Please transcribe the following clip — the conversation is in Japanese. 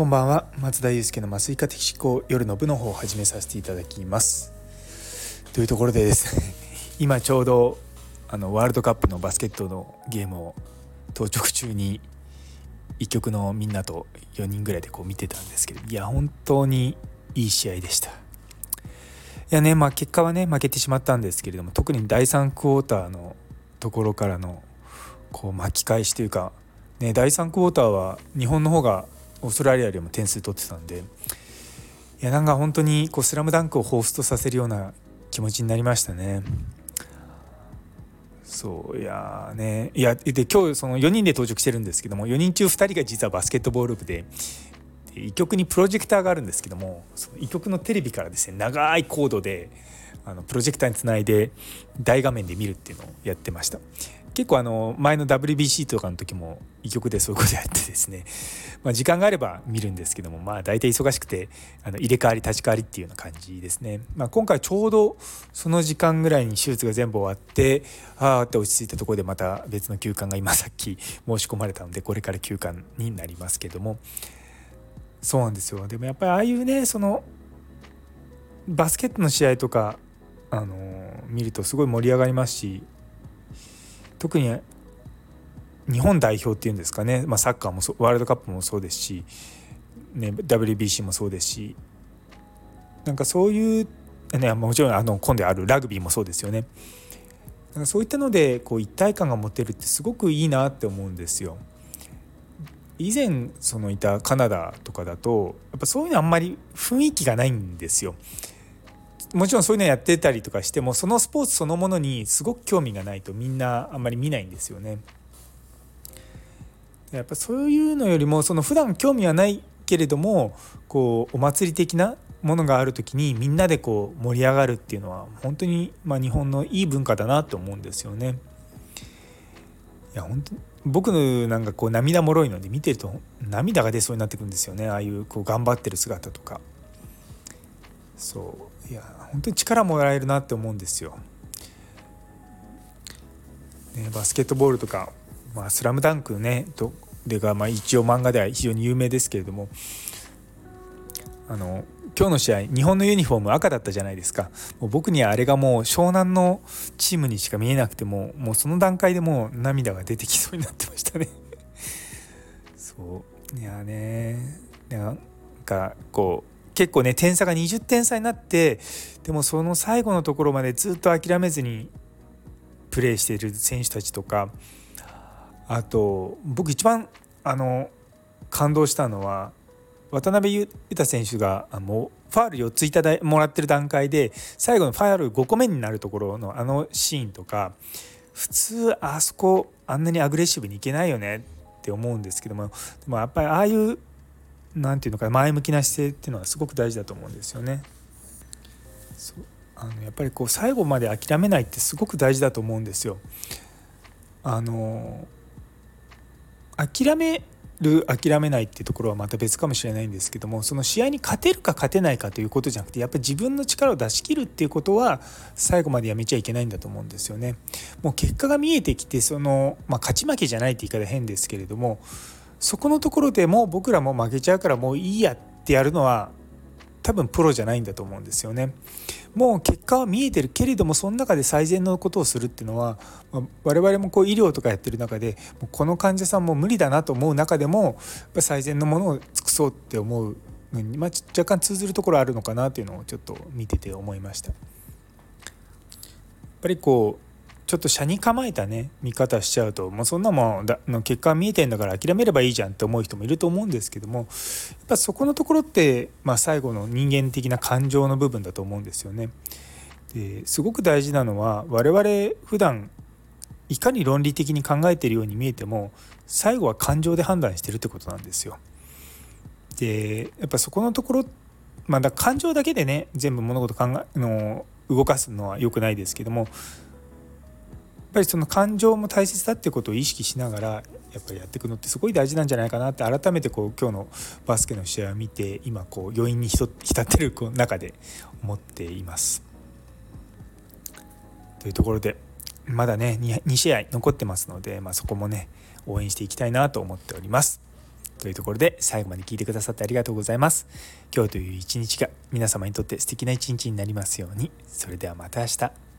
こんばんは。松田祐介の麻酔科的思考夜の部の方を始めさせていただきます。というところでですね 今ちょうどあのワールドカップのバスケットのゲームを当直中に一局のみんなと4人ぐらいでこう見てたんですけどいや本当にいい試合でした。いやねまあ結果はね負けてしまったんですけれども特に第3クォーターのところからのこう巻き返しというか、ね、第3クォーターは日本の方がオーストラリアよりも点数取ってたんでいやなんか本当にこうスラムダンクを彷彿とさせるような気持ちになりましたね。そういやねいやで今日その4人で到着してるんですけども4人中2人が実はバスケットボール部で医局にプロジェクターがあるんですけどもその医局のテレビからですね長いコードであのプロジェクターにつないで大画面で見るっていうのをやってました結構あの前の WBC とかの時も医局でそういうことやってですね、まあ、時間があれば見るんですけどもまあ大体忙しくてあの入れ替わり立ち替わりっていうような感じですね、まあ、今回ちょうどその時間ぐらいに手術が全部終わってああって落ち着いたところでまた別の休館が今さっき 申し込まれたのでこれから休館になりますけども。そうなんですよ。でもやっぱりああいうねそのバスケットの試合とかあの見るとすごい盛り上がりますし特に日本代表っていうんですかね、まあ、サッカーもワールドカップもそうですし、ね、WBC もそうですしなんかそういう、ね、もちろんあの今度あるラグビーもそうですよね。なんかそういったのでこう一体感が持てるってすごくいいなって思うんですよ。以前そのいたカナダとかだとやっぱそういうのあんまり雰囲気がないんですよ。もちろんそういうのやってたりとかしてもそのスポーツそのものにすごく興味がないとみんなあんまり見ないんですよね。やっぱそういうのよりもその普段興味はないけれどもこうお祭り的なものがある時にみんなでこう盛り上がるっていうのは本当にまあ日本のいい文化だなと思うんですよね。いや本当僕のなんかこう涙もろいので見てると涙が出そうになってくるんですよねああいうこう頑張ってる姿とか。そう。いや本当に力もらえるなって思うんですよ。ね、バスケットボールとか「まあ、スラムダンクねとでが、まあ、一応漫画では非常に有名ですけれどもあの今日の試合日本のユニフォーム赤だったじゃないですか。もう僕にはあれがもう湘南のチームにしか見えなくてももうその段階でもう涙が出てきそうになってましたね。そう。いやね。なんかこう結構ね点差が20点差になってでもその最後のところまでずっと諦めずにプレーしている選手たちとかあと僕一番あの感動したのは渡辺裕太選手がもうファール4ついただもらってる段階で最後のファール5個目になるところのあのシーンとか普通あそこあんなにアグレッシブにいけないよねって思うんですけどもでもやっぱりああいう何て言うのか前向きな姿勢っていうのはすごく大事だと思うんですよね。そうあのやっぱりこう最後まで諦めないってすごく大事だと思うんですよ。あの諦める諦めないっていうところはまた別かもしれないんですけどもその試合に勝てるか勝てないかということじゃなくてやっぱり自分の力を出し切るっていうことは最後までやめちゃいけないんだと思うんですよね。もう結果が見えてきてその、まあ、勝ち負けじゃないって言い方変ですけれどもそこのところでも僕らも負けちゃうからもういいやってやるのは多分プロじゃないんだと思うんですよね。もう結果は見えてるけれどもその中で最善のことをするっていうのは、我々もこう医療とかやってる中でこの患者さんも無理だなと思う中でも最善のものを尽くそうって思うのに、まあ、若干通ずるところあるのかなっていうのをちょっと見てて思いました。やっぱりこうちょっと車に構えたね見方しちゃうともうそんなもんだの結果見えてんだから諦めればいいじゃんって思う人もいると思うんですけどもやっぱそこのところって、まあ、最後の人間的な感情の部分だと思うんですよね。ですごく大事なのは我々普段いかに論理的に考えているように見えても最後は感情で判断してるってことなんですよ。でやっぱそこのところまあ、だ感情だけでね全部物事考えの動かすのは良くないですけどもぱりその感情も大切だっていうことを意識しながらやっぱりやっていくのってすごい大事なんじゃないかなって改めてこう今日のバスケの試合を見て今こう余韻に浸ってる中で思っています。というところでまだね 2, 2試合残ってますので、まあ、そこもね応援していきたいなと思っております。というところで最後まで聞いてくださってありがとうございます今日という一日が皆様にとって素敵な一日になりますようにそれではまた明日